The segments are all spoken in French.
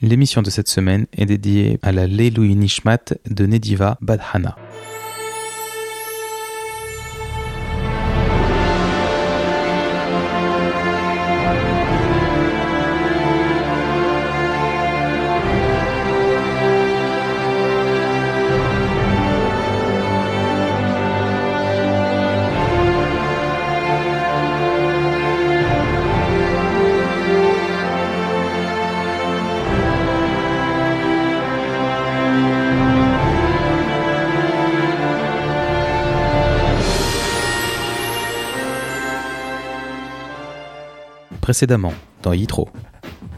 L'émission de cette semaine est dédiée à la Leiloui Nishmat de Nediva Badhana. Précédemment dans Yitro.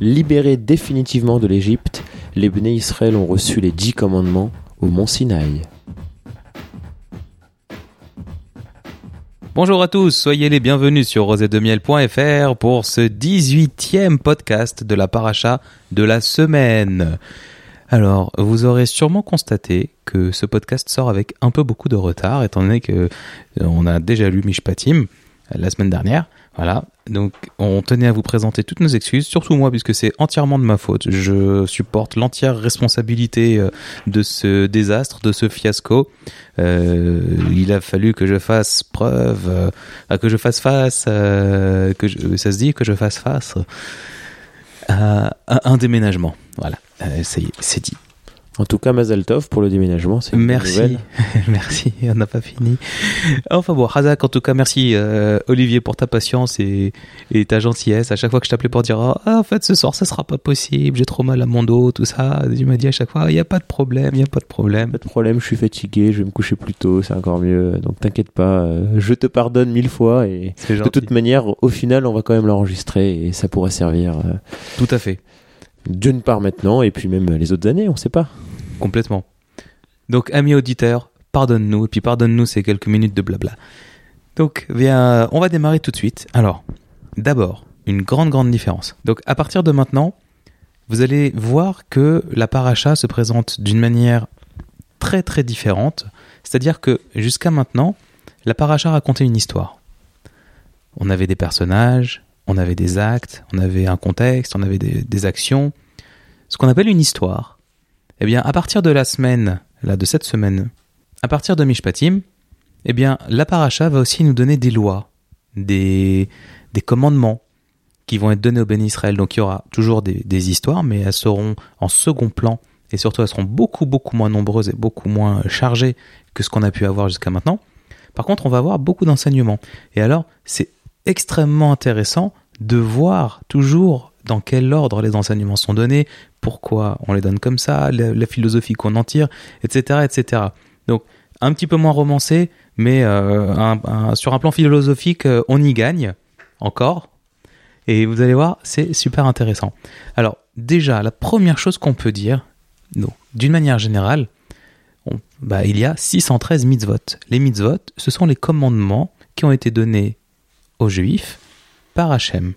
Libérés définitivement de l'Égypte, les Bnei Israël ont reçu les dix commandements au mont Sinaï. Bonjour à tous, soyez les bienvenus sur rosetdemiel.fr pour ce 18e podcast de la paracha de la semaine. Alors, vous aurez sûrement constaté que ce podcast sort avec un peu beaucoup de retard, étant donné que euh, on a déjà lu Mishpatim euh, la semaine dernière. Voilà, donc on tenait à vous présenter toutes nos excuses, surtout moi puisque c'est entièrement de ma faute. Je supporte l'entière responsabilité euh, de ce désastre, de ce fiasco. Euh, il a fallu que je fasse preuve, euh, que je fasse face, que ça se dit que je fasse face à un déménagement. Voilà, c'est dit. En tout cas, Mazaltov pour le déménagement, c'est Merci, merci, on n'a pas fini. Enfin bon, Hazak, en tout cas, merci euh, Olivier pour ta patience et, ta gentillesse. À chaque fois que je t'appelais pour dire ah, en fait ce soir ça sera pas possible, j'ai trop mal à mon dos, tout ça, tu m'as dit à chaque fois il n'y a pas de problème, il n'y a pas de problème. Pas de problème, je suis fatigué, je vais me coucher plus tôt, c'est encore mieux. Donc t'inquiète pas, euh, je te pardonne mille fois et de toute manière, au final, on va quand même l'enregistrer et ça pourra servir. Euh, tout à fait. D'une part maintenant et puis même les autres années, on sait pas. Complètement. Donc, amis auditeurs, pardonne-nous, et puis pardonne-nous ces quelques minutes de blabla. Donc, viens, on va démarrer tout de suite. Alors, d'abord, une grande, grande différence. Donc, à partir de maintenant, vous allez voir que la paracha se présente d'une manière très, très différente. C'est-à-dire que jusqu'à maintenant, la paracha racontait une histoire. On avait des personnages, on avait des actes, on avait un contexte, on avait des actions. Ce qu'on appelle une histoire, eh bien, à partir de la semaine, là, de cette semaine, à partir de Mishpatim, eh bien, la paracha va aussi nous donner des lois, des, des commandements qui vont être donnés au Ben Israël. Donc, il y aura toujours des, des histoires, mais elles seront en second plan et surtout elles seront beaucoup, beaucoup moins nombreuses et beaucoup moins chargées que ce qu'on a pu avoir jusqu'à maintenant. Par contre, on va avoir beaucoup d'enseignements. Et alors, c'est extrêmement intéressant de voir toujours dans quel ordre les enseignements sont donnés, pourquoi on les donne comme ça, la, philosophie qu'on en tire, etc., etc. Donc un petit peu moins romancé, mais euh, sur un plan philosophique, euh, on y gagne encore. Et vous allez voir, c'est super intéressant. Alors déjà, la première chose qu'on peut dire, d'une manière générale, bah, il y a 613 mitzvot. Les mitzvot, ce sont les commandements qui ont été donnés aux juifs par Hachem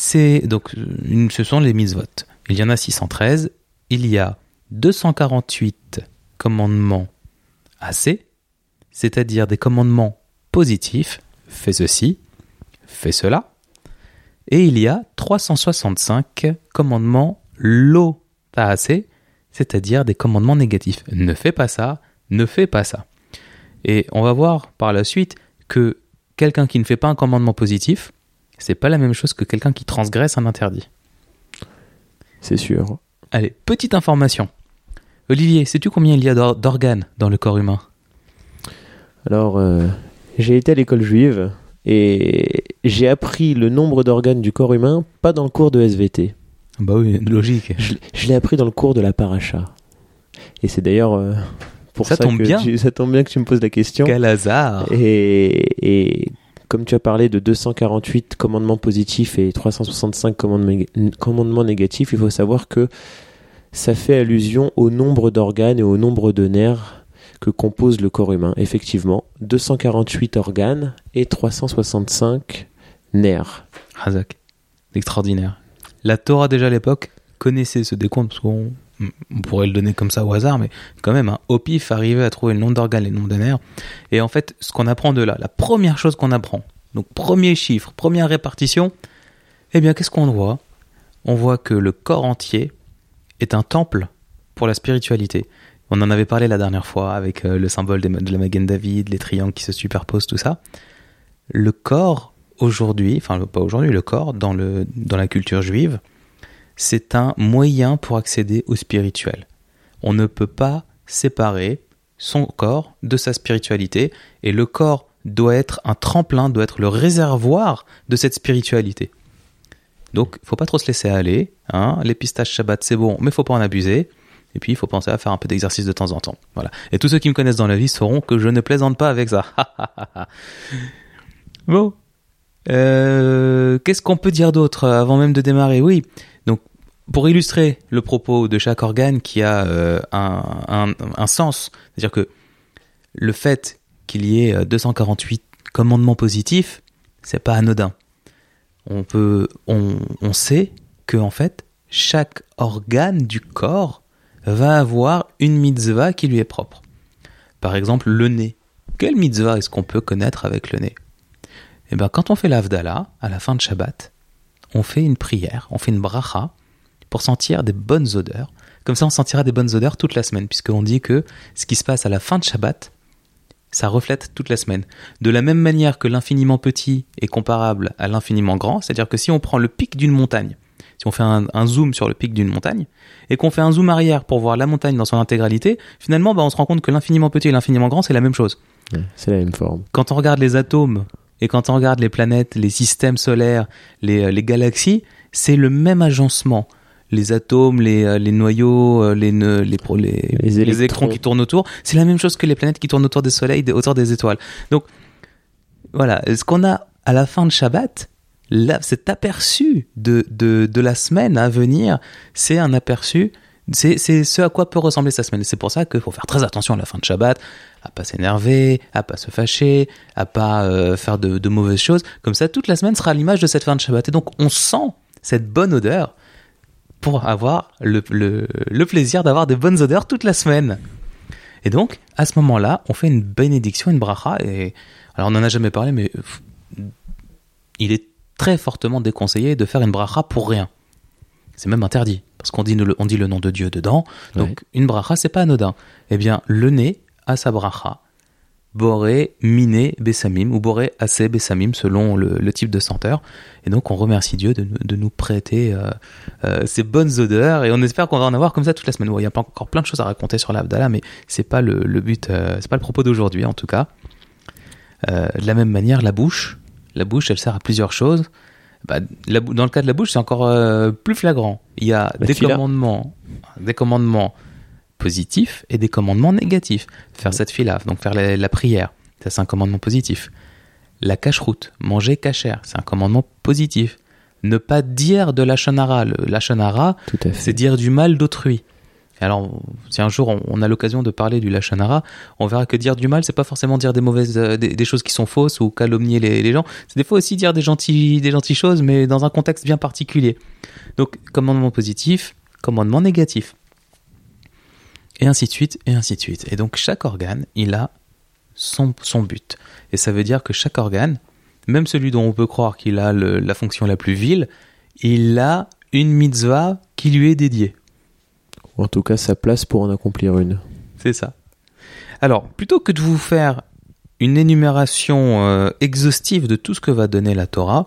c'est donc ce sont les mitzvot. Il y en a 613. Il y a 248 commandements assez, c'est-à-dire des commandements positifs. Fais ceci, fais cela. Et il y a 365 commandements lo assez, c'est-à-dire des commandements négatifs. Ne fais pas ça, ne fais pas ça. Et on va voir par la suite que quelqu'un qui ne fait pas un commandement positif, c'est pas la même chose que quelqu'un qui transgresse un interdit. C'est sûr. Allez, petite information. Olivier, sais-tu combien il y a d'organes dans le corps humain? Alors, euh, j'ai été à l'école juive et j'ai appris le nombre d'organes du corps humain, pas dans le cours de SVT. Bah oui, logique. Je, l'ai appris dans le cours de la paracha. Et c'est d'ailleurs euh, pour ça, tombe que bien. ça tombe bien que tu me poses la question. Quel hasard Et, et comme tu as parlé de 248 commandements positifs et 365 commandements négatifs, il faut savoir que ça fait allusion au nombre d'organes et au nombre de nerfs que compose le corps humain. Effectivement, 248 organes et 365 nerfs. Hazak, extraordinaire. La Torah déjà à l'époque connaissait ce décompte on pourrait le donner comme ça au hasard, mais quand même, hein, au pif, arriver à trouver le nombre d'organes et le nombre de. Et en fait, ce qu'on apprend de là, la première chose qu'on apprend, donc premier chiffre, première répartition, eh bien, qu'est-ce qu'on voit? On voit que le corps entier est un temple pour la spiritualité. On en avait parlé la dernière fois avec euh, le symbole de la Magen David, les triangles qui se superposent, tout ça. Le corps aujourd'hui, enfin pas aujourd'hui, le corps dans, le, dans la culture juive, c'est un moyen pour accéder au spirituel. On ne peut pas séparer son corps de sa spiritualité et le corps doit être un tremplin, doit être le réservoir de cette spiritualité. Donc, faut pas trop se laisser aller. Hein. Les pistaches Shabbat, c'est bon, mais faut pas en abuser. Et puis, il faut penser à faire un peu d'exercice de temps en temps. Voilà. Et tous ceux qui me connaissent dans la vie sauront que je ne plaisante pas avec ça. bon. Euh, Qu'est-ce qu'on peut dire d'autre euh, avant même de démarrer Oui. Donc, pour illustrer le propos de chaque organe qui a euh, un, un, sens, c'est-à-dire que le fait qu'il y ait euh, 248 commandements positifs, c'est pas anodin. On peut, on, on sait que en fait, chaque organe du corps va avoir une mitzvah qui lui est propre. Par exemple, le nez. Quelle mitzvah est-ce qu'on peut connaître avec le nez? Eh bien, quand on fait l'Avdallah, à la fin de Shabbat, on fait une prière, on fait une bracha pour sentir des bonnes odeurs. Comme ça, on sentira des bonnes odeurs toute la semaine, puisqu'on dit que ce qui se passe à la fin de Shabbat, ça reflète toute la semaine. De la même manière que l'infiniment petit est comparable à l'infiniment grand, c'est-à-dire que si on prend le pic d'une montagne, si on fait un, un zoom sur le pic d'une montagne, et qu'on fait un zoom arrière pour voir la montagne dans son intégralité, finalement, bah, on se rend compte que l'infiniment petit et l'infiniment grand, c'est la même chose. C'est la même forme. Quand on regarde les atomes et quand on regarde les planètes, les systèmes solaires, les, euh, les galaxies, c'est le même agencement. Les atomes, les, euh, les noyaux, euh, les, nœuds, les, les, électrons. qui tournent autour, c'est la même chose que les planètes qui tournent autour des soleils, autour des étoiles. Donc, voilà, ce qu'on a à la fin de Shabbat, là, cet aperçu de, de, de la semaine à venir, c'est un aperçu, c'est ce à quoi peut ressembler sa semaine. C'est pour ça qu'il faut faire très attention à la fin de Shabbat, à pas s'énerver, à pas se fâcher, à pas euh, faire de, mauvaises choses. Comme ça, toute la semaine sera à l'image de cette fin de Shabbat. Et donc, on sent cette bonne odeur pour avoir le, le, plaisir d'avoir des bonnes odeurs toute la semaine. Et donc, à ce moment-là, on fait une bénédiction, une bracha. Et alors, on n'en a jamais parlé, mais il est très fortement déconseillé de faire une bracha pour rien. C'est même interdit, parce qu'on dit, le- on dit le nom de Dieu dedans. Donc, Ouais. une bracha, c'est pas anodin. Eh bien, le nez a sa bracha. Boré, miné, bessamim, ou boré, assez, bessamim, selon le, le type de senteur. Et donc, on remercie Dieu de, nous- de nous prêter euh, euh, ces bonnes odeurs, et on espère qu'on va en avoir comme ça toute la semaine. Bon, il y a pas encore plein de choses à raconter sur l'Abdallah, mais c'est pas le, le but, euh, c'est pas le propos d'aujourd'hui, en tout cas. Euh, de la même manière, la bouche, la bouche, elle sert à plusieurs choses. Bah, la dans le cas de la bouche, c'est encore euh, plus flagrant. Il y a La des commandements, des commandements positifs et des commandements négatifs. Faire cette fila, donc faire la, la prière, ça c'est un commandement positif. La cache-route, manger cachère, c'est un commandement positif. Ne pas dire de la shonara. Le la fait. c'est dire du mal d'autrui. Alors, si un jour on, a l'occasion de parler du lachonara, on verra que dire du mal, c'est pas forcément dire des mauvaises, euh, des, choses qui sont fausses ou calomnier les, gens. C'est des fois aussi dire des gentils, des gentilles choses, mais dans un contexte bien particulier. Donc, commandement positif, commandement négatif. Et ainsi de suite, et ainsi de suite. Et donc, chaque organe, il a son, son but. Et ça veut dire que chaque organe, même celui dont on peut croire qu'il a la fonction la plus vile, il a une mitzvah qui lui est dédiée. En tout cas, sa place pour en accomplir une. C'est ça. Alors, plutôt que de vous faire une énumération euh, exhaustive de tout ce que va donner la Torah,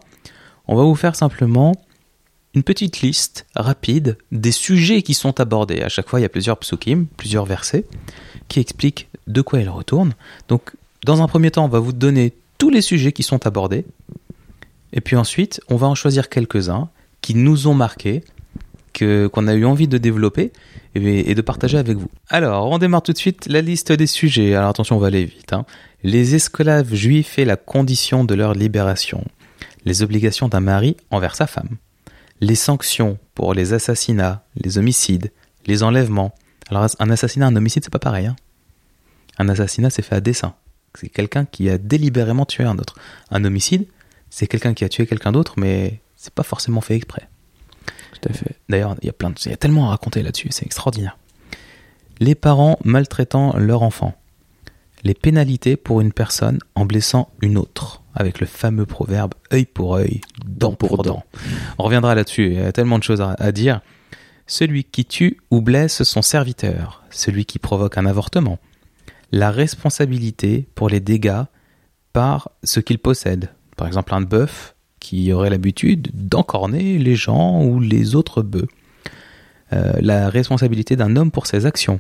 on va vous faire simplement une petite liste rapide des sujets qui sont abordés. À chaque fois, il y a plusieurs psukim, plusieurs versets, qui expliquent de quoi ils retournent. Donc, dans un premier temps, on va vous donner tous les sujets qui sont abordés. Et puis ensuite, on va en choisir quelques-uns qui nous ont marqués, qu'on a eu envie de développer et, et de partager avec vous. Alors, on démarre tout de suite la liste des sujets. Alors attention, on va aller vite. hein. Les esclaves juifs et la condition de leur libération. Les obligations d'un mari envers sa femme. Les sanctions pour les assassinats, les homicides, les enlèvements. Alors, un assassinat, un homicide, c'est pas pareil. hein. Un assassinat, c'est fait à dessein. C'est quelqu'un qui a délibérément tué un autre. Un homicide, c'est quelqu'un qui a tué quelqu'un d'autre, mais c'est pas forcément fait exprès. D'ailleurs, il y a plein de, tellement à raconter là-dessus, c'est extraordinaire. Les parents maltraitant leur enfant. les pénalités pour une personne en blessant une autre, avec le fameux proverbe œil pour œil, dent pour dent. On reviendra là-dessus, il y a tellement de choses à, à dire. Celui qui tue ou blesse son serviteur, celui qui provoque un avortement, la responsabilité pour les dégâts par ce qu'il possède. Par exemple, un bœuf qui aurait l'habitude d'encorner les gens ou les autres bœufs. Euh, la responsabilité d'un homme pour ses actions.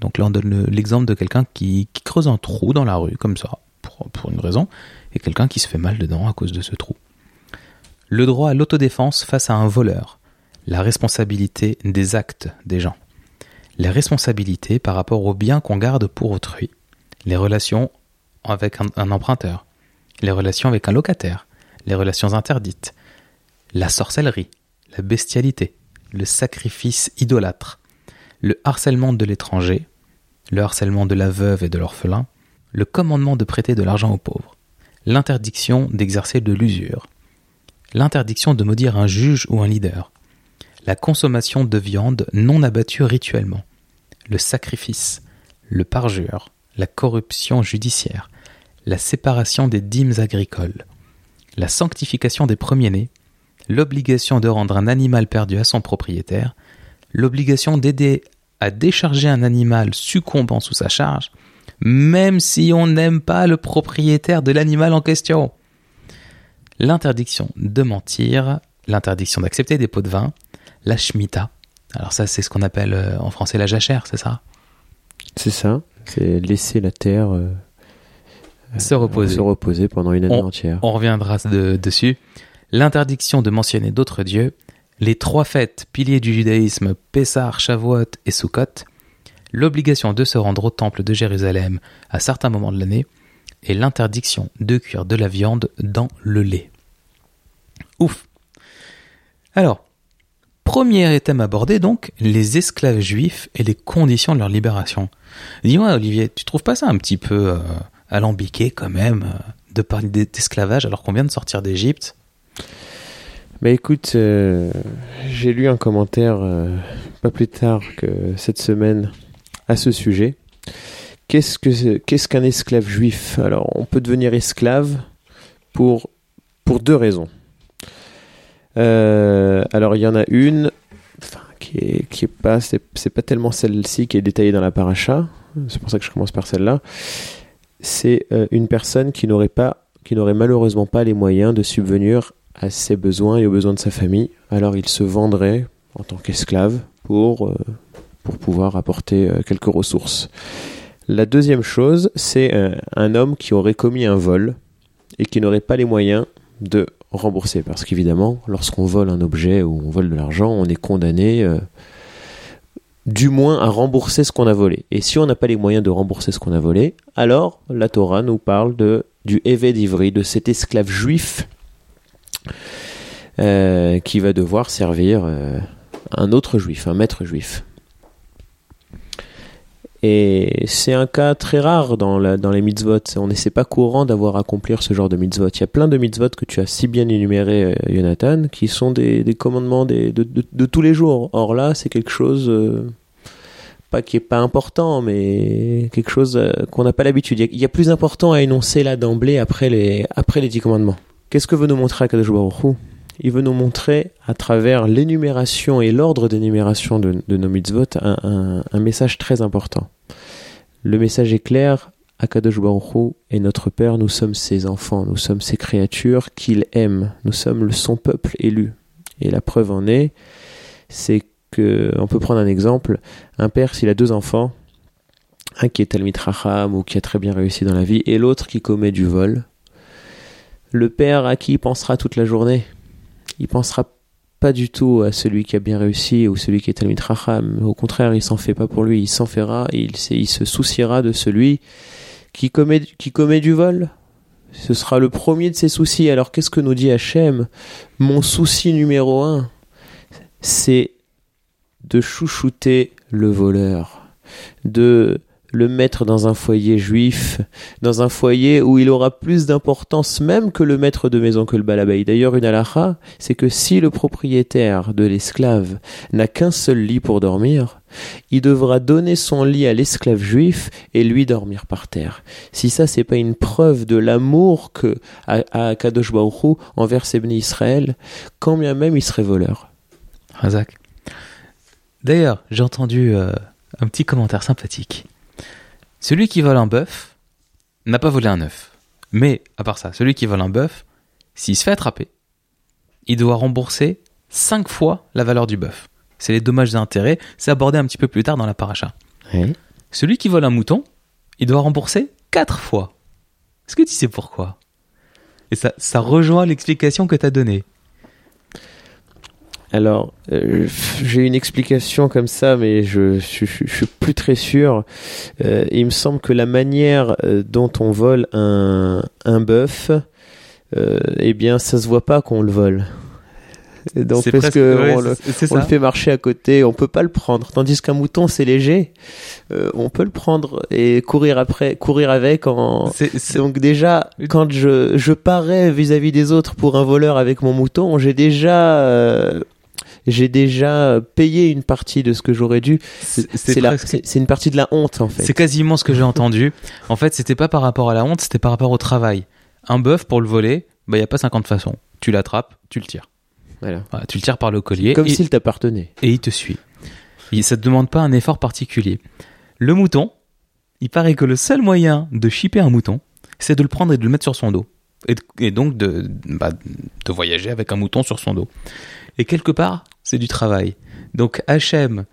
Donc là, on donne le- l'exemple de quelqu'un qui, creuse un trou dans la rue, comme ça, pour, une raison, et quelqu'un qui se fait mal dedans à cause de ce trou. Le droit à l'autodéfense face à un voleur. La responsabilité des actes des gens. Les responsabilités par rapport aux biens qu'on garde pour autrui. Les relations avec un emprunteur. Les relations avec un locataire. Les relations interdites. La sorcellerie. La bestialité. Le sacrifice idolâtre. Le harcèlement de l'étranger. Le harcèlement de la veuve et de l'orphelin. Le commandement de prêter de l'argent aux pauvres. L'interdiction d'exercer de l'usure. L'interdiction de maudire un juge ou un leader. La consommation de viande non abattue rituellement. Le sacrifice. Le parjure. La corruption judiciaire. La séparation des dîmes agricoles. La sanctification des premiers-nés. L'obligation de rendre un animal perdu à son propriétaire. L'obligation d'aider à décharger un animal succombant sous sa charge, même si on n'aime pas le propriétaire de l'animal en question. L'interdiction de mentir, l'interdiction d'accepter des pots de vin, la shmita. Alors ça, c'est ce qu'on appelle euh, en français la jachère, c'est ça? C'est ça. C'est laisser la terre euh, Se reposer. se reposer pendant une année entière. On reviendra de- dessus. L'interdiction de mentionner d'autres dieux, les trois fêtes piliers du judaïsme, Pessah, Shavuot et Sukkot, l'obligation de se rendre au temple de Jérusalem à certains moments de l'année, et l'interdiction de cuire de la viande dans le lait. Ouf. Alors, premier thème abordé donc, les esclaves juifs et les conditions de leur libération. Dis-moi Olivier, tu trouves pas ça un petit peu euh, alambiqué quand même euh, de parler d'esclavage alors qu'on vient de sortir d'Égypte Bah écoute, euh, j'ai lu un commentaire euh, pas plus tard que cette semaine à ce sujet. Qu'est-ce qu'un esclave juif? Alors, on peut devenir esclave pour pour deux raisons. Alors, il y en a une qui est qui est pas c'est pas tellement celle-ci qui est détaillée dans la paracha. C'est pour ça que je commence par celle-là. C'est euh, une personne qui n'aurait pas qui n'aurait malheureusement pas les moyens de subvenir à ses besoins et aux besoins de sa famille, alors il se vendrait en tant qu'esclave pour, euh, pouvoir apporter euh, quelques ressources. La deuxième chose, c'est un homme qui aurait commis un vol et qui n'aurait pas les moyens de rembourser. Parce qu'évidemment, lorsqu'on vole un objet ou on vole de l'argent, on est condamné du moins à rembourser ce qu'on a volé. Et si on n'a pas les moyens de rembourser ce qu'on a volé, alors la Torah nous parle de, du Éved Ivri, de cet esclave juif euh, qui va devoir servir euh, un autre juif, un maître juif. Et c'est un cas très rare dans, les mitzvot. On n'est pas courant d'avoir à accomplir ce genre de mitzvot. Il y a plein de mitzvot que tu as si bien énuméré, euh, Jonathan, qui sont des, commandements de, tous les jours. Or là, c'est quelque chose, euh, qui est pas important, mais quelque chose euh, qu'on n'a pas l'habitude. Il y, a, plus important à énoncer là d'emblée après les, après dix commandements. Qu'est-ce que veut nous montrer Akadosh Baruch Il veut nous montrer, à travers l'énumération et l'ordre d'énumération de, nos mitzvot, un, message très important. Le message est clair, Akadosh Baruch est notre Père, nous sommes ses enfants, nous sommes ses créatures qu'il aime, nous sommes son peuple élu. Et la preuve en est, c'est que, on peut prendre un exemple, un père s'il a deux enfants, un qui est Talmid Raham ou qui a très bien réussi dans la vie, et l'autre qui commet du vol, le père à qui il pensera toute la journée Il pensera pas du tout à celui qui a bien réussi ou celui qui est Talmid Raham. Au contraire, il s'en fait pas pour lui. Il s'en fera il, se souciera de celui qui commet, qui commet du vol. Ce sera le premier de ses soucis. Alors qu'est-ce que nous dit Hachem? Mon souci numéro un, c'est de chouchouter le voleur, de le mettre dans un foyer juif, dans un foyer où il aura plus d'importance même que le maître de maison que le balabay. D'ailleurs, une halakha, c'est que si le propriétaire de l'esclave n'a qu'un seul lit pour dormir, il devra donner son lit à l'esclave juif et lui dormir par terre. Si ça, c'est pas une preuve de l'amour que à, Kadosh Baruch envers ses Israël, quand bien même il serait voleur. Razak. D'ailleurs, j'ai entendu euh, un petit commentaire sympathique. Celui qui vole un bœuf n'a pas volé un œuf. Mais, à part ça, celui qui vole un bœuf, s'il se fait attraper, il doit rembourser 5 fois la valeur du bœuf. C'est les dommages et intérêts, c'est abordé un petit peu plus tard dans la paracha. Celui qui vole un mouton, il doit rembourser 4 fois. Est-ce que tu sais pourquoi? Et ça, ça rejoint l'explication que tu as donnée. Alors, euh, j'ai une explication comme ça, mais je, je, suis plus très sûr. Euh, il me semble que la manière euh, dont on vole un, un bœuf, eh bien, ça se voit pas qu'on le vole. Donc parce que on, le, on le, fait marcher à côté, on peut pas le prendre. Tandis qu'un mouton c'est léger, on peut le prendre et courir après, courir avec. En... Donc déjà, quand je, je parais vis-à-vis des autres pour un voleur avec mon mouton, j'ai déjà j'ai déjà payé une partie de ce que j'aurais dû. C'est une partie de la honte en fait. C'est quasiment ce que j'ai entendu. En fait, c'était pas par rapport à la honte, c'était par rapport au travail. Un bœuf pour le voler, bah il y a pas 50 façons. Tu l'attrapes, tu le tires. Voilà. tu le tires par le collier. Comme s'il t'appartenait. Et il te suit. Et ça te demande pas un effort particulier. Le mouton, il paraît que le seul moyen de chipper un mouton, c'est de le prendre et de le mettre sur son dos. Et, donc de, bah, de voyager avec un mouton sur son dos. Et quelque part, c'est du travail. Donc Hachem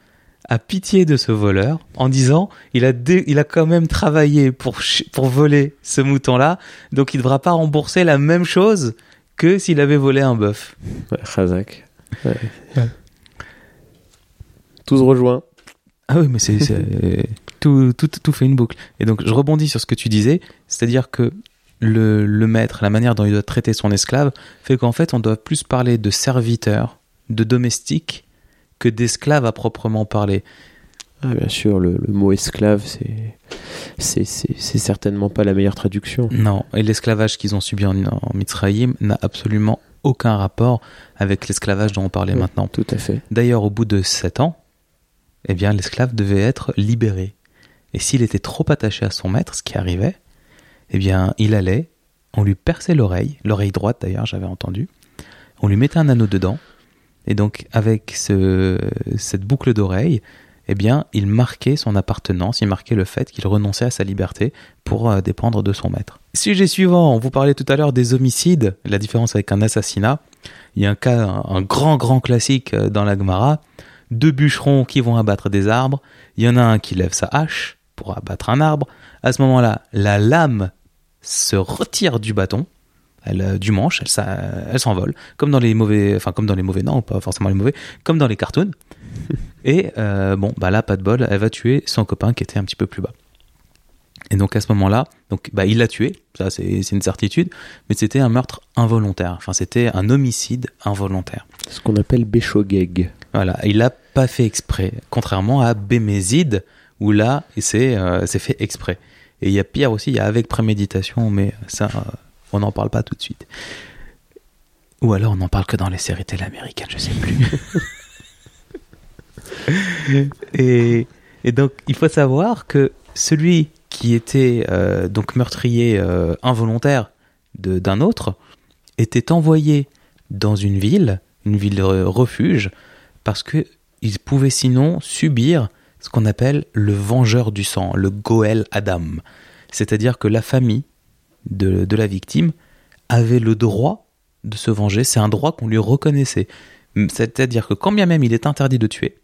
a pitié de ce voleur en disant il a, il a quand même travaillé pour, pour voler ce mouton-là, donc il ne devra pas rembourser la même chose que s'il avait volé un bœuf. Khazak. Tout se rejoint. Ah oui, mais c'est tout, tout, tout fait une boucle. Et donc je rebondis sur ce que tu disais, c'est-à-dire que le, le maître, la manière dont il doit traiter son esclave, fait qu'en fait on doit plus parler de serviteur de domestique que d'esclave à proprement parler. Ah, bien sûr, le, mot esclave, c'est c'est certainement pas la meilleure traduction. Non, et l'esclavage qu'ils ont subi en, en Mitzrayim n'a absolument aucun rapport avec l'esclavage dont on parlait maintenant. Tout à fait. D'ailleurs, au bout de sept ans, eh bien, l'esclave devait être libéré. Et s'il était trop attaché à son maître, ce qui arrivait, eh bien, il allait, on lui perçait l'oreille, l'oreille droite d'ailleurs, j'avais entendu, on lui mettait un anneau dedans, et donc, avec ce, cette boucle d'oreille, eh bien, il marquait son appartenance, il marquait le fait qu'il renonçait à sa liberté pour euh, dépendre de son maître. Sujet suivant, on vous parlait tout à l'heure des homicides, la différence avec un assassinat. Il y a un cas, un, grand, grand classique euh, dans la Gemara. Deux bûcherons qui vont abattre des arbres. Il y en a un qui lève sa hache pour abattre un arbre. À ce moment-là, la lame se retire du bâton elle, euh, du manche, elle, elle s'envole, comme dans les mauvais, enfin comme dans les mauvais, non, pas forcément les mauvais, comme dans les cartoons. Et euh, bon, bah là, pas de bol, elle va tuer son copain qui était un petit peu plus bas. Et donc à ce moment-là, donc bah il l'a tué, ça c'est une certitude, mais c'était un meurtre involontaire. Enfin, c'était un homicide involontaire. Ce qu'on appelle Béchogeg. Voilà, il l'a pas fait exprès, contrairement à Bémézide où là c'est euh, c'est fait exprès. Et il y a pire aussi, il y a avec préméditation, mais ça on n'en parle pas tout de suite. Ou alors on n'en parle que dans les séries télé américaines, je sais plus. et, donc il faut savoir que celui qui était euh, donc meurtrier euh, involontaire d'un autre était envoyé dans une ville, une ville refuge, parce que il pouvait sinon subir ce qu'on appelle le vengeur du sang, le Goel Adam. C'est-à-dire que la famille de, la victime avait le droit de se venger. C'est un droit qu'on lui reconnaissait. C'est-à-dire que quand bien même il est interdit de tuer,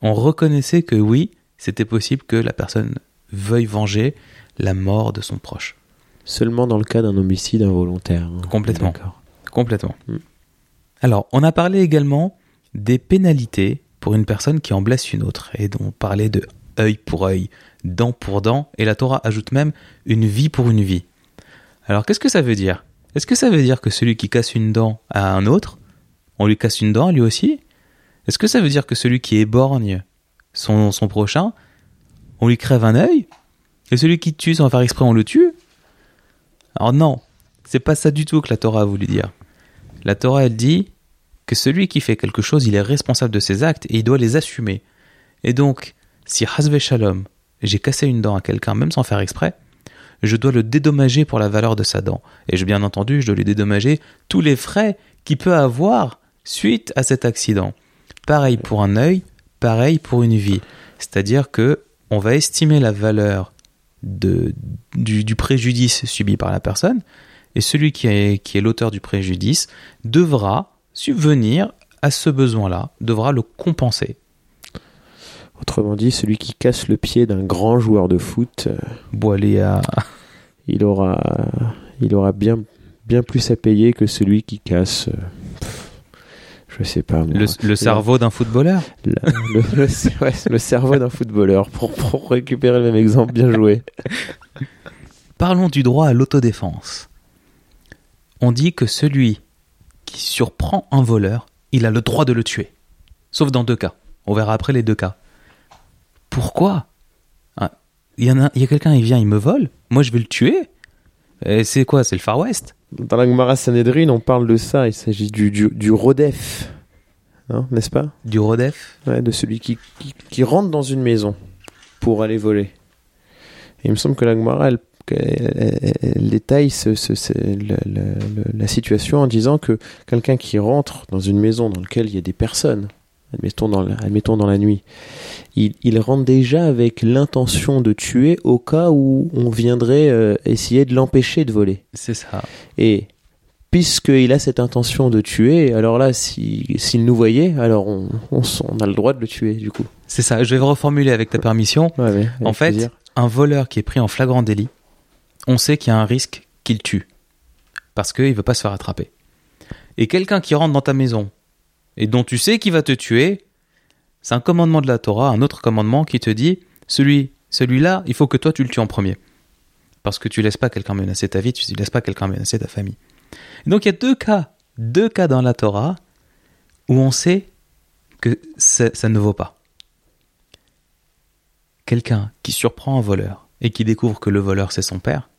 on reconnaissait que oui, c'était possible que la personne veuille venger la mort de son proche. Seulement dans le cas d'un homicide involontaire. Hein. Complètement. Complètement. Hmm. Alors, on a parlé également des pénalités pour une personne qui en blesse une autre, et dont on parlait de œil pour œil, dent pour dent, et la Torah ajoute même une vie pour une vie. Alors qu'est-ce que ça veut dire? Est-ce que ça veut dire que celui qui casse une dent à un autre, on lui casse une dent lui aussi? Est-ce que ça veut dire que celui qui éborgne son, son prochain, on lui crève un œil, et celui qui tue sans faire exprès, on le tue? Alors non, c'est pas ça du tout que la Torah a voulu dire. La Torah, elle dit que celui qui fait quelque chose, il est responsable de ses actes et il doit les assumer. Et donc, si Hazve Shalom, j'ai cassé une dent à quelqu'un, même sans faire exprès, je dois le dédommager pour la valeur de sa dent. Et je, bien entendu, je dois lui dédommager tous les frais qu'il peut avoir suite à cet accident. Pareil pour un œil, pareil pour une vie. C'est-à-dire que on va estimer la valeur du, préjudice subi par la personne, et celui qui est l'auteur du préjudice devra subvenir à ce besoin-là, devra le compenser. Autrement dit, celui qui casse le pied d'un grand joueur de foot, euh, Boiléa. il aura, il aura bien, bien plus à payer que celui qui casse. euh, pff, je sais pas. moi. Le, le cerveau d'un footballeur La- le, le- ouais, le cerveau d'un footballeur. Pour, pour récupérer le même exemple, bien joué. Parlons du droit à l'autodéfense. On dit que celui qui surprend un voleur, il a le droit de le tuer. Sauf dans deux cas. On verra après les deux cas. Pourquoi? Ah, Il y en a, il y a quelqu'un, il vient, il me vole. Moi, je vais le tuer. Et c'est quoi? C'est le Far West? Dans la Gemara Sanhedrin, on parle de ça. Il s'agit du, du, du Rodef. N'est-ce pas? Du Rodef? Ouais, de celui qui, qui, qui rentre dans une maison pour aller voler. Et il me semble que la Gemara, elle- elle- elle détaille ce- ce- ce- le- le- le- la situation en disant que quelqu'un qui rentre dans une maison dans laquelle il y a des personnes, admettons dans la, admettons dans la nuit, il, il rentre déjà avec l'intention de tuer au cas où on viendrait euh, essayer de l'empêcher de voler. C'est ça. Et puisqu'il a cette intention de tuer, alors là, si- s'il nous voyait, alors on, on s- on a le droit de le tuer, du coup. C'est ça. Je vais reformuler avec ta permission. Ouais, ouais, En fait, plaisir. un voleur qui est pris en flagrant délit, on sait qu'il y a un risque qu'il tue. Parce qu'il ne veut pas se faire attraper. Et quelqu'un qui rentre dans ta maison et dont tu sais qu'il va te tuer, c'est un commandement de la Torah, un autre commandement qui te dit celui, celui-là, il faut que toi tu le tues en premier. Parce que tu laisses pas quelqu'un menacer ta vie, tu laisses pas quelqu'un menacer ta famille. Et donc il y a deux cas, deux cas dans la Torah où on sait que ça ne vaut pas. Quelqu'un qui surprend un voleur et qui découvre que le voleur c'est son père,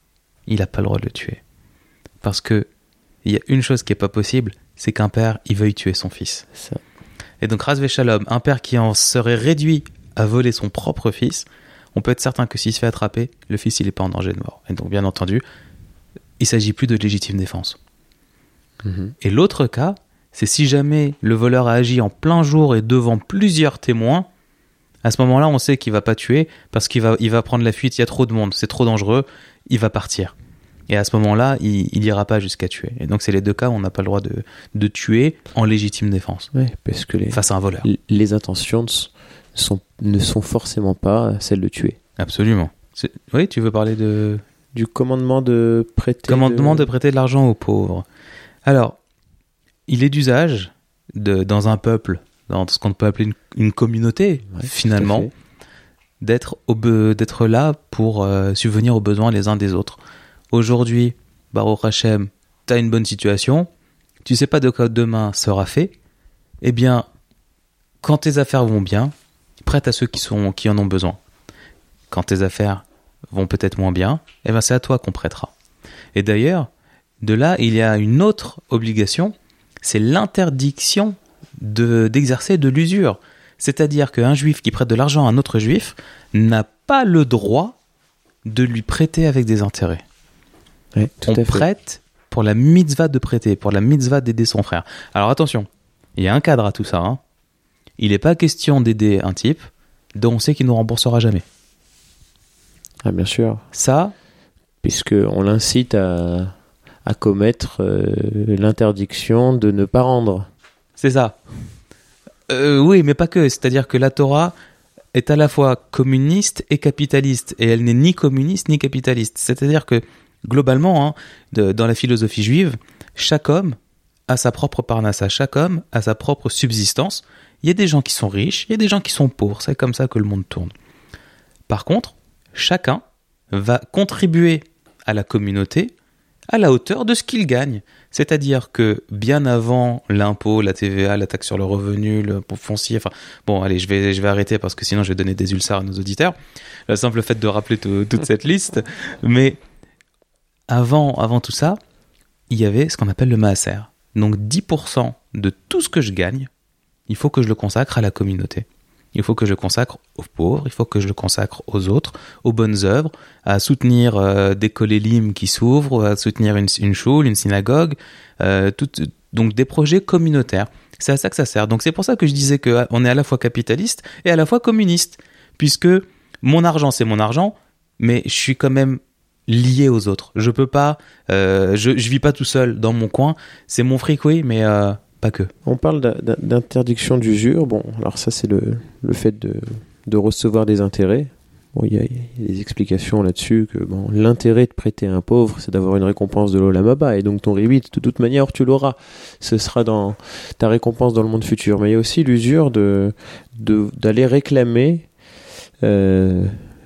il n'a pas le droit de le tuer. Parce que il y a une chose qui est pas possible, c'est qu'un père il veuille tuer son fils. Ça. Et donc Razvé Shalom, un père qui en serait réduit à voler son propre fils, on peut être certain que s'il se fait attraper, le fils il est pas en danger de mort. Et donc bien entendu, il s'agit plus de légitime défense. Mhm. Et l'autre cas, c'est si jamais le voleur a agi en plein jour et devant plusieurs témoins, à ce moment-là, on sait qu'il va pas tuer parce qu'il va, il va prendre la fuite, il y a trop de monde, c'est trop dangereux, il va partir. Et à ce moment-là, il, il ira pas jusqu'à tuer. Et donc c'est les deux cas où on n'a pas le droit de, de tuer en légitime défense Ouais, parce que les, face à un voleur. les intentions ne sont, ne sont forcément pas celles de tuer. Absolument. Oui, tu veux parler de Du commandement de prêter. commandement de prêter de l'argent aux pauvres. Alors, il est d'usage dans un peuple, dans ce qu'on peut appeler une, une communauté, Ouais, finalement, d'être là pour euh, subvenir aux besoins les uns des autres. Aujourd'hui, Baruch Hashem, tu as une bonne situation, tu sais pas de quoi demain sera fait, eh bien, quand tes affaires vont bien, prête à ceux qui, en ont besoin. Quand tes affaires vont peut-être moins bien, eh ben c'est à toi qu'on prêtera. Et d'ailleurs, de là, il y a une autre obligation, c'est l'interdiction de- d'exercer de l'usure. C'est-à-dire qu'un juif qui prête de l'argent à un autre juif n'a pas le droit de lui prêter avec des intérêts. Tout On à fait. prête pour la mitzvah de prêter, pour la mitzvah d'aider son frère. Alors attention, il y a un cadre à tout ça. hein. Il n'est pas question d'aider un type dont on sait qu'il ne nous remboursera jamais. Ah, bien sûr. Ça, Puisque on l'incite à, à commettre euh, l'interdiction de ne pas rendre. c'est ça. Euh, oui, mais pas que. C'est-à-dire que la Torah est à la fois communiste et capitaliste, et elle n'est ni communiste ni capitaliste. C'est-à-dire que globalement, hein, dans la philosophie juive, chaque homme a sa propre parnassa, chaque homme a sa propre subsistance. Il y a des gens qui sont riches, il y a des gens qui sont pauvres. C'est comme ça que le monde tourne. Par contre, chacun va contribuer à la communauté à la hauteur de ce qu'ils gagnent. C'est-à-dire que bien avant l'impôt, la TVA, la taxe sur le revenu, le foncier, enfin bon, allez, je vais, je vais arrêter parce que sinon je vais donner des ulcères à nos auditeurs. Le simple fait de rappeler toute cette liste, mais avant, avant tout ça, il y avait ce qu'on appelle le maaser. Donc 10% de tout ce que je gagne, il faut que je le consacre à la communauté. Il faut que je consacre aux pauvres, il faut que je le consacre aux autres, aux bonnes œuvres, à soutenir euh, des colélimes qui s'ouvrent, à soutenir une, une choule, une synagogue, euh, donc des projets communautaires. C'est à ça que ça sert. Donc c'est pour ça que je disais qu'on est à la fois capitaliste et à la fois communiste, puisque mon argent c'est mon argent, mais je suis quand même lié aux autres. Je peux pas, euh, je, je vis pas tout seul dans mon coin. C'est mon fric, oui, mais euh, pas que. On parle d'interdiction d'usure. Bon, alors ça, c'est le, le, fait de, de, recevoir des intérêts. Il y, a des explications là-dessus que bon, l'intérêt de prêter à un pauvre, c'est d'avoir une récompense de l'Olamaba, et donc ton ribit, de toute manière, tu l'auras. Ce sera dans ta récompense dans le monde futur. Mais il y a aussi l'usure de d'aller réclamer euh,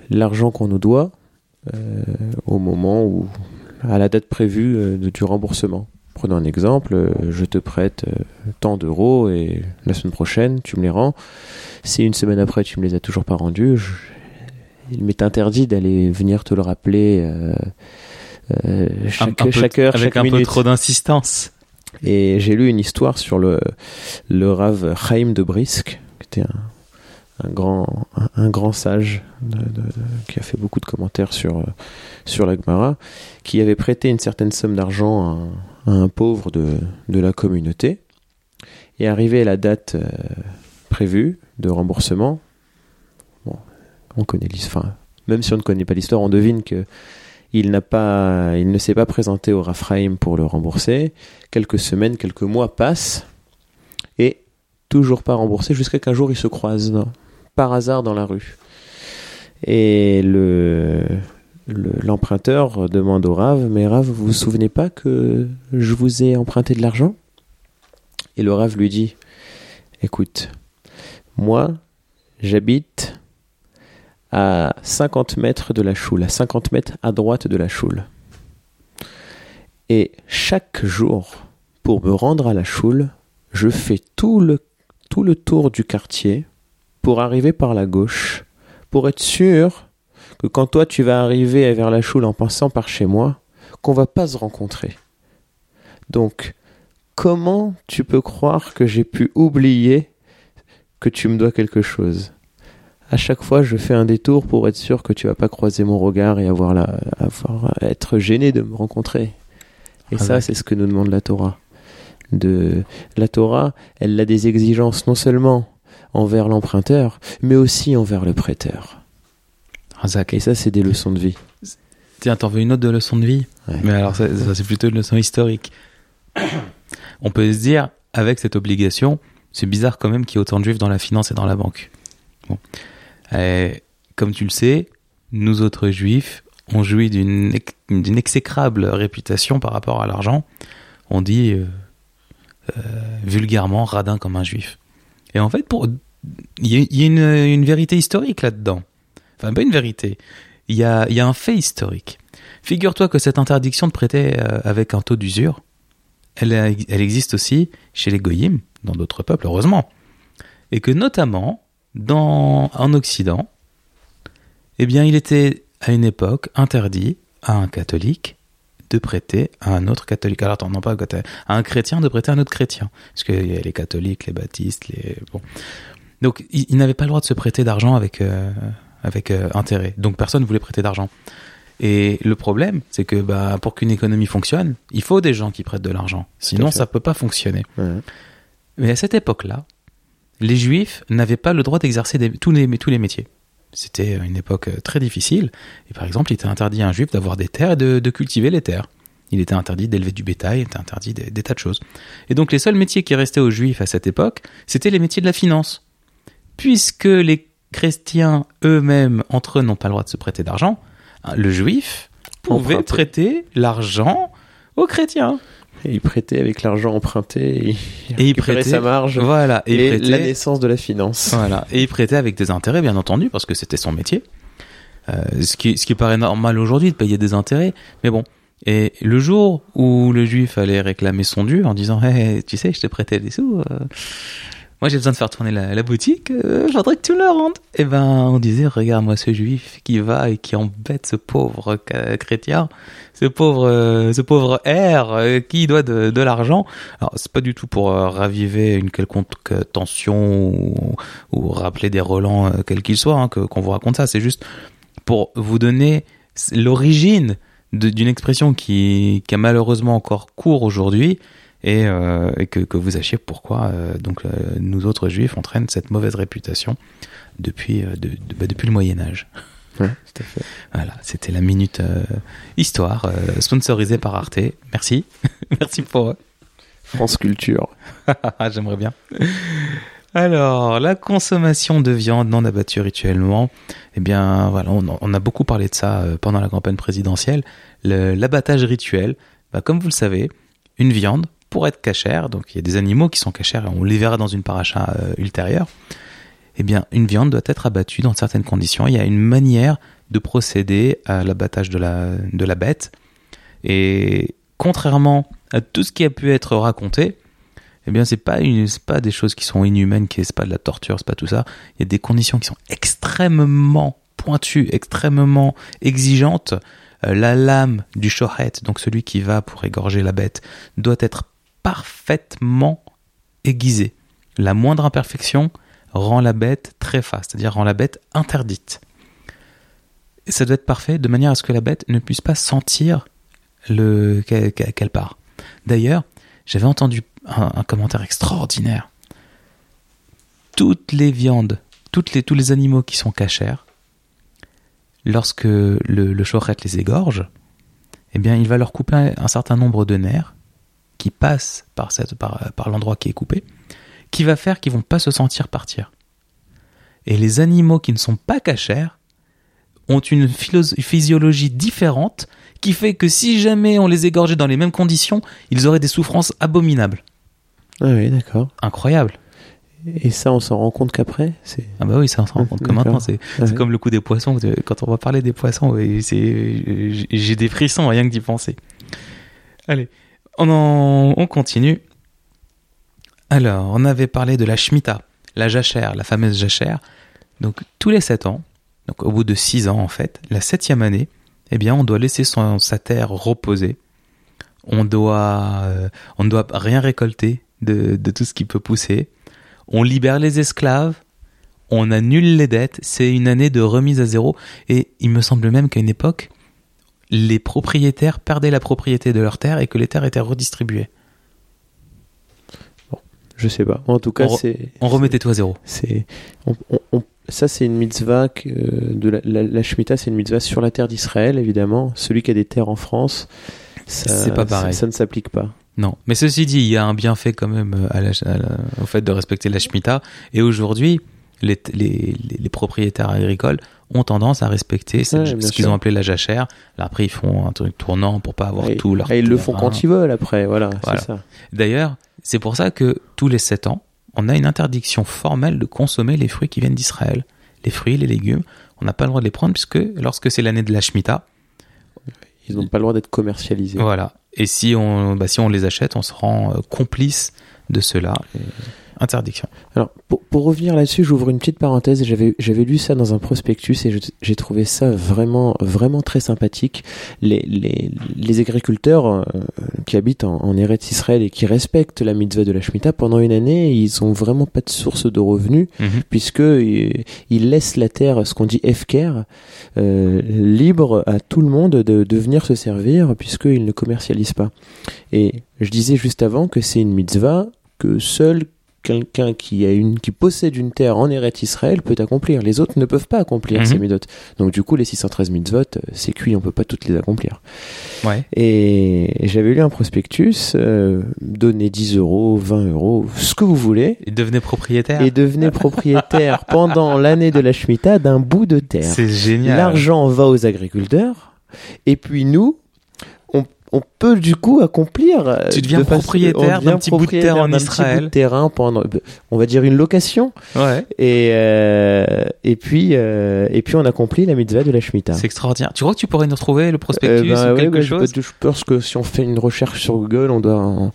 l'argent qu'on nous doit au moment où, à la date prévue euh, du remboursement. Prenons un exemple, euh, je te prête tant d'euros et la semaine prochaine tu me les rends. Si une semaine après tu me les as toujours pas rendus, il m'est interdit d'aller venir te le rappeler euh, chaque, un, chaque heure, avec chaque un peu trop d'insistance. Et j'ai lu une histoire sur le, le Rav Chaim de Brisk, qui était un, un grand, un, grand sage qui a fait beaucoup de commentaires sur, sur la Gemara, qui avait prêté une certaine somme d'argent à, un pauvre de, de la communauté. Et arrivé à la date euh, prévue de remboursement, on connaît l'histoire. Même si on ne connaît pas l'histoire, on devine que il n'a pas, il ne s'est pas présenté au Raphaïm pour le rembourser. Quelques semaines, quelques mois passent et toujours pas remboursé jusqu'à qu'un jour il se croise par hasard dans la rue. Et le l'emprunteur demande au Rav, mais Rav, vous vous souvenez pas que je vous ai emprunté de l'argent? Et le Rav lui dit, écoute, moi, j'habite à 50 mètres de la choule, à 50 mètres à droite de la choule. Et chaque jour, pour me rendre à la choule, je fais tout le tour du quartier pour arriver par la gauche, pour être sûr que quand toi tu vas arriver vers la choule en passant par chez moi, qu'on va pas se rencontrer. Donc, comment tu peux croire que j'ai pu oublier que tu me dois quelque chose? À chaque fois, je fais un détour pour être sûr que tu vas pas croiser mon regard et avoir la, avoir, être gêné de me rencontrer. Et ah ça, ouais. c'est ce que nous demande la Torah. De la Torah, elle a des exigences non seulement envers l'emprunteur, mais aussi envers le prêteur. Razak. Et ça, c'est des leçons de vie. Tiens, t'en veux une autre de leçon de vie Ouais. Mais alors, ça, ça, c'est plutôt une leçon historique. On peut se dire, avec cette obligation, c'est bizarre quand même qu'il y ait autant de juifs dans la finance et dans la banque. Bon. Et, comme tu le sais, nous autres juifs, on jouit d'une d'une exécrable réputation par rapport à l'argent. On dit euh, euh, vulgairement radin comme un juif. Et en fait, il y a, une, vérité historique là-dedans. Enfin, pas une vérité. Il y a, un fait historique. Figure-toi que cette interdiction de prêter euh, avec un taux d'usure, elle, existe aussi chez les goyim, dans d'autres peuples, heureusement. Et que notamment, en Occident, eh bien, il était à une époque interdit à un catholique de prêter à un autre catholique. Alors, attends, non pas à un chrétien de prêter à un autre chrétien. Parce qu'il y a les catholiques, les baptistes, les. Bon. Donc, il, il n'avait pas le droit de se prêter d'argent avec, euh, avec euh, intérêt. Donc, personne ne voulait prêter d'argent. Et le problème, c'est que bah, pour qu'une économie fonctionne, il faut des gens qui prêtent de l'argent. Sinon, ça peut pas fonctionner. Mais à cette époque-là, les juifs n'avaient pas le droit d'exercer des, tous, les, tous les métiers. C'était une époque très difficile. Et par exemple, il était interdit à un juif d'avoir des terres et de, de, cultiver les terres. Il était interdit d'élever du bétail, il était interdit des, des, tas de choses. Et donc les seuls métiers qui restaient aux juifs à cette époque, c'était les métiers de la finance. Puisque les chrétiens eux-mêmes, entre eux, n'ont pas le droit de se prêter d'argent, le juif pouvait prêter l'argent aux chrétiens. Et il prêtait avec l'argent emprunté, et il, et il prêtait sa marge. Voilà. Et, et prêtait, la naissance de la finance. Voilà. Et il prêtait avec des intérêts, bien entendu, parce que c'était son métier. Euh, ce, qui, ce qui paraît normal aujourd'hui de payer des intérêts. Mais bon. Et le jour où le juif allait réclamer son dû en disant hey, tu sais, je t'ai prêté des sous, euh, moi j'ai besoin de faire tourner la, boutique, euh, je voudrais que tu me le rendes. Et ben on disait regarde-moi ce juif qui va et qui embête ce pauvre ca- chrétien, ce pauvre euh, ce pauvre R euh, qui doit de, l'argent. Alors c'est pas du tout pour euh, raviver une quelconque euh, tension ou, rappeler des relents euh, quels qu'ils soient hein, qu'on vous raconte ça, c'est juste pour vous donner l'origine d'une expression qui, qui a malheureusement encore cours aujourd'hui et, euh, et que, que vous sachiez pourquoi euh, donc euh, nous autres juifs entraînent cette mauvaise réputation depuis de, de- bah, depuis le Moyen Âge. Ouais, tout à fait. Voilà, c'était la minute histoire sponsorisée par Arte. Merci, merci pour. France Culture. J'aimerais bien. Alors, la consommation de viande non abattue rituellement, eh bien, voilà, on, on a beaucoup parlé de ça pendant la campagne présidentielle. Le- L'abattage rituel, bah, comme vous le savez, une viande, pour être cachère, donc il y a des animaux qui sont cachères, et on les verra dans une paracha euh, ultérieure, eh bien, une viande doit être abattue dans certaines conditions. Il y a une manière de procéder à l'abattage de la, de la bête. Et contrairement à tout ce qui a pu être raconté, eh bien, c'est pas une, pas des choses qui sont inhumaines, qui c'est pas de la torture, c'est pas tout ça. Il y a des conditions qui sont extrêmement pointues, extrêmement exigeantes. Euh, la lame du shohet, donc celui qui va pour égorger la bête, doit être parfaitement aiguisée. La moindre imperfection rend la bête très faste, c'est-à-dire rend la bête interdite. Et ça doit être parfait de manière à ce que la bête ne puisse pas sentir le qu'elle part. D'ailleurs, j'avais entendu un, commentaire extraordinaire. Toutes les viandes, toutes les, tous les animaux qui sont cachères, lorsque le, le les égorge, eh bien, il va leur couper un certain nombre de nerfs qui passent par, cette, par, par l'endroit qui est coupé, qui va faire qu'ils vont pas se sentir partir. Et les animaux qui ne sont pas cachères ont une physiologie différente qui fait que si jamais on les égorgeait dans les mêmes conditions, ils auraient des souffrances abominables. Ah oui, d'accord. Incroyable. Et ça, on s'en rend compte qu'après. Ah bah oui, ça on s'en rend compte que maintenant. C'est Ah ouais. comme le coup des poissons. Quand on va parler des poissons, j'ai des frissons rien que d'y penser. Allez, on, en- on continue. Alors, on avait parlé de la Shemitah, la jachère, la fameuse jachère. Donc, tous les sept ans, donc au bout de six ans en fait, la septième année, eh bien, on doit laisser son- sa terre reposer. On doit, euh, on ne doit rien récolter de, de tout ce qui peut pousser. On libère les esclaves. On annule les dettes. C'est une année de remise à zéro. Et il me semble même qu'à une époque, les propriétaires perdaient la propriété de leurs terres et que les terres étaient redistribuées. Je sais pas. En tout cas, On c'est... On remettait tout à zéro. C'est, on- on- on- ça, c'est une mitzvah que, euh, de la, la, la Shemitah, c'est une mitzvah sur la terre d'Israël, évidemment. Celui qui a des terres en France, ça, C'est pas pareil. Ça, ça ne s'applique pas. Non, mais ceci dit, il y a un bienfait quand même euh, à la- à la- au fait de respecter la Shemitah. Et aujourd'hui, les, les, les- les propriétaires agricoles ont tendance à respecter cette- Ouais, bien ce qu'ils ont appelé la jachère. Là, après, ils font un truc tournant pour pas avoir Et- tout leur et ils le font quand ils veulent après, voilà, Voilà. ça. D'ailleurs, c'est pour ça que tous les 7 ans, on a une interdiction formelle de consommer les fruits qui viennent d'Israël. Les fruits, les légumes, on n'a pas le droit de les prendre puisque lorsque c'est l'année de la Shemitah, Ils n'ont pas le droit d'être commercialisés. voilà. Et si on, bah, si on les achète, on se rend euh, complice de cela. Et Interdiction. Alors, pour, pour revenir là-dessus, j'ouvre une petite parenthèse. J'avais, j'avais lu ça dans un prospectus et j'ai trouvé ça vraiment, vraiment très sympathique. Les, les, les agriculteurs euh, qui habitent en, en Eretz Israël et qui respectent la mitzvah de la Shemitah, pendant une année, ils ont vraiment pas de source de revenus Mhm. puisque euh, ils laissent la terre, ce qu'on dit FKR, euh, libre à tout le monde de, de venir se servir puisqu'ils ne commercialisent pas. Et je disais juste avant que c'est une mitzvah que seul quelqu'un qui a une qui possède une terre en Eretz Israël peut accomplir. Les autres ne peuvent pas accomplir Mhm. ces mitzvot. Donc du coup, les 613 mitzvot, euh, c'est cuit, on peut pas toutes les accomplir. Ouais. Et j'avais lu un prospectus, euh, donnez 10 euros, 20 euros, ce que vous voulez, Et devenez propriétaire. et devenez propriétaire pendant l'année de la Shemitah d'un bout de terre. C'est génial. L'argent va aux agriculteurs, et puis nous, on, peut du coup accomplir. euh, Tu deviens de propriétaire d'un petit bout de terre en d'un petit Israël. bout de terrain pendant, on va dire une location. Ouais. Et euh, et puis euh, et puis on accomplit la mitzvah de la Shemitah. C'est extraordinaire. Tu crois que tu pourrais nous retrouver le Euh, prospectus ben ou quelque ouais, chose je pense que si on fait une recherche sur Google, on doit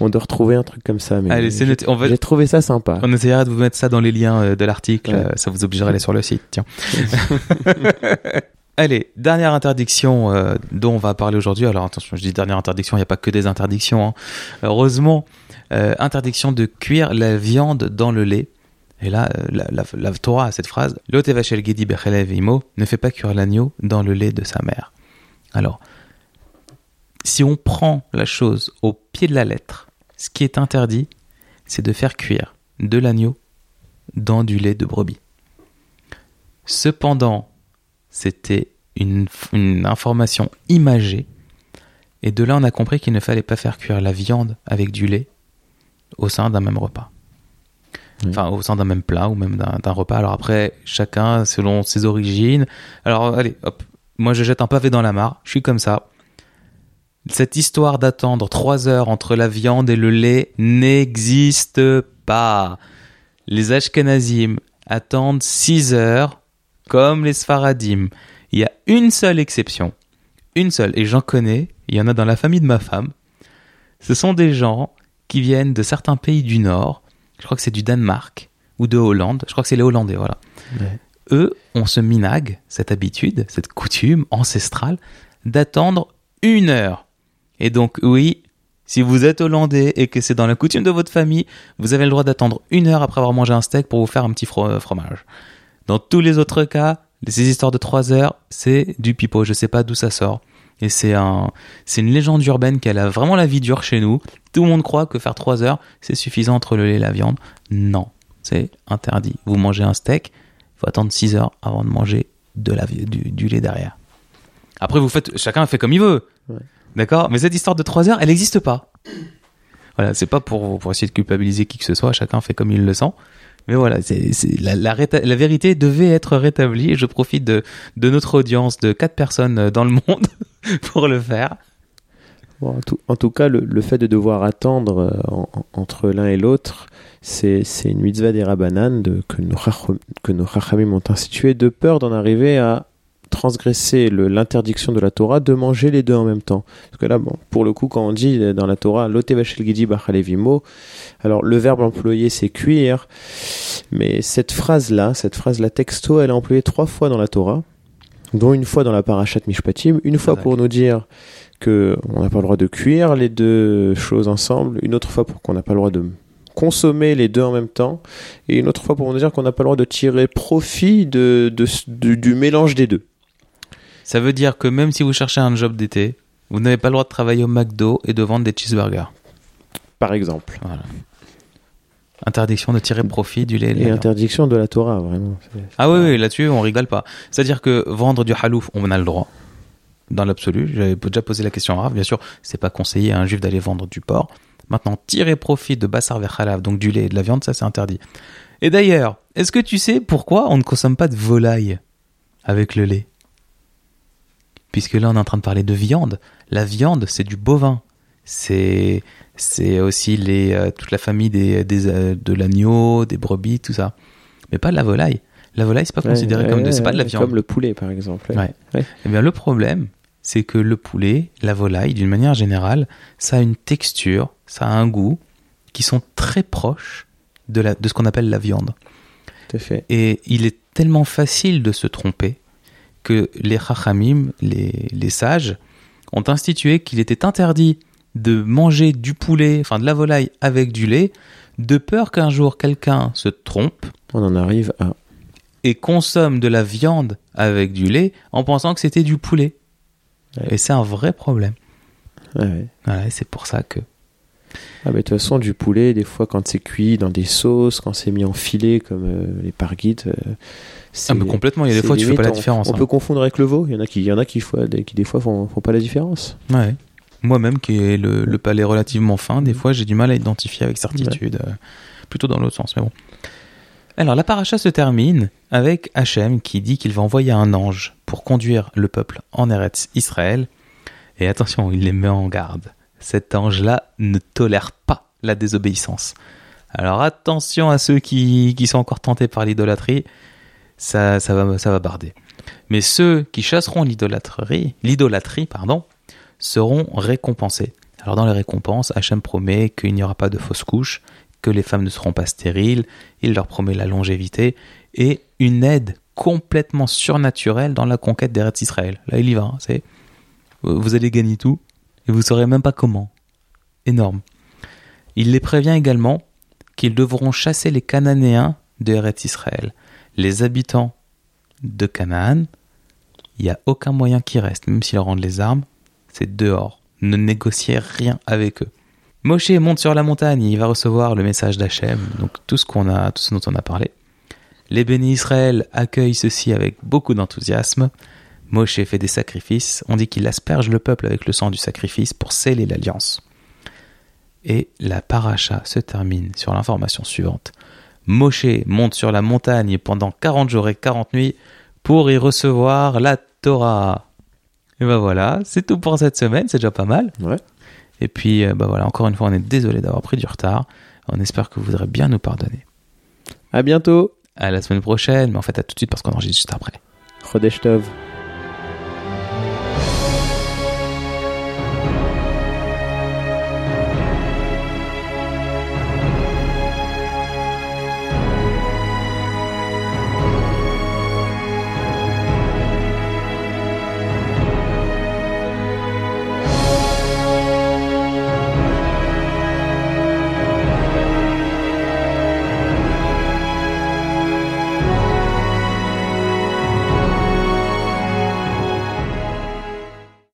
on doit retrouver un truc comme ça. Mais Allez, c'est. On va- J'ai trouvé ça sympa. On essaiera de vous mettre ça dans les liens euh, de l'article. Ouais. euh, Ça vous obligera à aller sur le site. Tiens. Allez, dernière interdiction euh, dont on va parler aujourd'hui. Alors attention, je dis dernière interdiction, il n'y a pas que des interdictions. hein. Heureusement, euh, interdiction de cuire la viande dans le lait. Et là, euh, la, la- Torah a cette phrase L'Otevachel Gedi Bechelev Imo ne fait pas cuire l'agneau dans le lait de sa mère. Alors, si on prend la chose au pied de la lettre, ce qui est interdit, c'est de faire cuire de l'agneau dans du lait de brebis. Cependant, c'était une, une information imagée, et de là on a compris qu'il ne fallait pas faire cuire la viande avec du lait au sein d'un même repas. Oui. Enfin, au sein d'un même plat ou même d'un repas. Alors après, chacun selon ses origines. Alors allez, hop, moi je jette un pavé dans la mare, je suis comme ça. Cette histoire d'attendre trois heures entre la viande et le lait n'existe pas. Les Ashkenazim attendent 6 heures comme les Sfaradim. Il y a une seule exception. Une seule. Et j'en connais. Il y en a dans la famille de ma femme. Ce sont des gens qui viennent de certains pays du Nord. Je crois que c'est du Danemark ou de Hollande. Je crois que c'est les Hollandais, voilà. Ouais. Eux ont ce minag, cette habitude, cette coutume ancestrale d'attendre une heure. Et donc, oui, si vous êtes hollandais et que c'est dans la coutume de votre famille, vous avez le droit d'attendre une heure après avoir mangé un steak pour vous faire un petit fro- fromage. Dans tous les autres cas, ces histoires de trois heures, c'est du pipeau. Je sais pas d'où ça sort. Et c'est un, c'est une légende urbaine qu'elle a vraiment la vie dure chez nous. Tout le monde croit que faire trois heures, c'est suffisant entre le lait et la viande. Non. C'est interdit. Vous mangez un steak, il faut attendre 6 heures avant de manger de la, du, du lait derrière. Après, vous faites, chacun fait comme il veut. Ouais. D'accord? Mais cette histoire de 3 heures, elle n'existe pas. Voilà, c'est pas pour, pour essayer de culpabiliser qui que ce soit, chacun fait comme il le sent. Mais voilà, la, vérité devait être rétablie je profite de, notre audience de 4 personnes euh, dans le monde pour le faire. En, tout, cas, le, fait de devoir attendre euh, en- en- entre l'un et l'autre, c'est une mitzvah des Rabbanan que nos que nos chachamim ont institué de peur d'en arriver à transgresser l'interdiction de la Torah de manger les deux en même temps. Parce que là, bon, pour le coup, quand on dit dans la Torah, l'otevachel gidi bachalevimo, alors le verbe employé c'est cuire, mais cette phrase-là, cette phrase-là texto, elle est employée trois fois dans la Torah, dont une fois dans la parashat Mishpatim, une fois pour nous dire que on n'a pas le droit de cuire les deux choses ensemble, une autre fois pour qu'on n'a pas le droit de consommer les deux en même temps, et une autre fois pour nous dire qu'on n'a pas le droit de tirer profit de, de- du, du mélange des deux. Ça veut dire que même si vous cherchez un job d'été, vous n'avez pas le droit de travailler au McDo et de vendre des cheeseburgers. Par exemple. Voilà. Interdiction de tirer profit du lait et de la Et viande. interdiction de la Torah, vraiment. Ah oui, oui, là-dessus, on rigole pas. C'est-à-dire que vendre du halouf, on en a le droit. Dans l'absolu. J'avais déjà posé la question à Rav. Bien sûr, c'est pas conseillé à un juif d'aller vendre du porc. Maintenant, tirer profit de bassar verhalav, donc du lait et de la viande, ça c'est interdit. Et d'ailleurs, est-ce que tu sais pourquoi on ne consomme pas de volaille avec le lait? Puisque là, on est en train de parler de viande. La viande, c'est du bovin. C'est c'est aussi les, euh, toute la famille des, des, euh, de l'agneau, des brebis, tout ça. Mais pas de la volaille. La volaille, c'est pas considéré Ouais, comme de, ouais, c'est pas de la ouais, viande. Comme le poulet, par exemple. Ouais. Ouais. Eh bien, le problème, c'est que le poulet, la volaille, d'une manière générale, ça a une texture, ça a un goût qui sont très proches de, la, de ce qu'on appelle la viande. Tout à fait. Et il est tellement facile de se tromper que les chachamim, les, les sages, ont institué qu'il était interdit de manger du poulet, enfin de la volaille avec du lait, de peur qu'un jour quelqu'un se trompe On en arrive à. et consomme de la viande avec du lait en pensant que c'était du poulet. Ouais. Et c'est un vrai problème. Ouais, ouais. Voilà, et c'est pour ça que. Ah, mais de toute façon, du poulet, des fois, quand c'est cuit dans des sauces, quand c'est mis en filet, comme euh, les parguites. euh, c'est- Ah, mais complètement, il y a des fois tu fais pas la limite, on- différence. On, hein. peut confondre avec le veau. Il y en a qui, il y en a qui, des, qui des fois font, font pas la différence. Ouais. Moi-même, qui ai le, le palais relativement fin, des fois j'ai du mal à identifier avec certitude. euh, plutôt dans l'autre sens, mais bon. Alors, la paracha se termine avec Hachem qui dit qu'il va envoyer un ange pour conduire le peuple en Eretz Israël. Et attention, il les met en garde. Cet ange-là ne tolère pas la désobéissance. Alors attention à ceux qui, qui sont encore tentés par l'idolâtrie, ça, ça, va, ça va barder. Mais ceux qui chasseront l'idolâtrie, l'idolâtrie pardon, seront récompensés. Alors dans les récompenses, Hachem promet qu'il n'y aura pas de fausses couches, que les femmes ne seront pas stériles, il leur promet la longévité et une aide complètement surnaturelle dans la conquête des d'Eretz Israël. Là, il y va. Hein, c'est, vous allez gagner tout et vous saurez même pas comment. Énorme. Il les prévient également qu'ils devront chasser les Cananéens de Eretz Israël. Les habitants de Canaan, il n'y a aucun moyen qui reste, même s'ils rendent les armes, c'est dehors. Ne négociez rien avec eux. Moshe monte sur la montagne, il va recevoir le message d'Hachem, donc tout ce qu'on a, tout ce dont on a parlé. Les bénis Israël accueillent ceci avec beaucoup d'enthousiasme. Moshe fait des sacrifices. On dit qu'il asperge le peuple avec le sang du sacrifice pour sceller l'alliance. Et la paracha se termine sur l'information suivante. Moshe monte sur la montagne pendant 40 jours et 40 nuits pour y recevoir la Torah. Et ben voilà, c'est tout pour cette semaine, c'est déjà pas mal. Ouais. Et puis, ben voilà, encore une fois, on est désolé d'avoir pris du retard. On espère que vous voudrez bien nous pardonner. À bientôt. À la semaine prochaine, mais en fait, à tout de suite parce qu'on enregistre juste après. Chodesh Tov.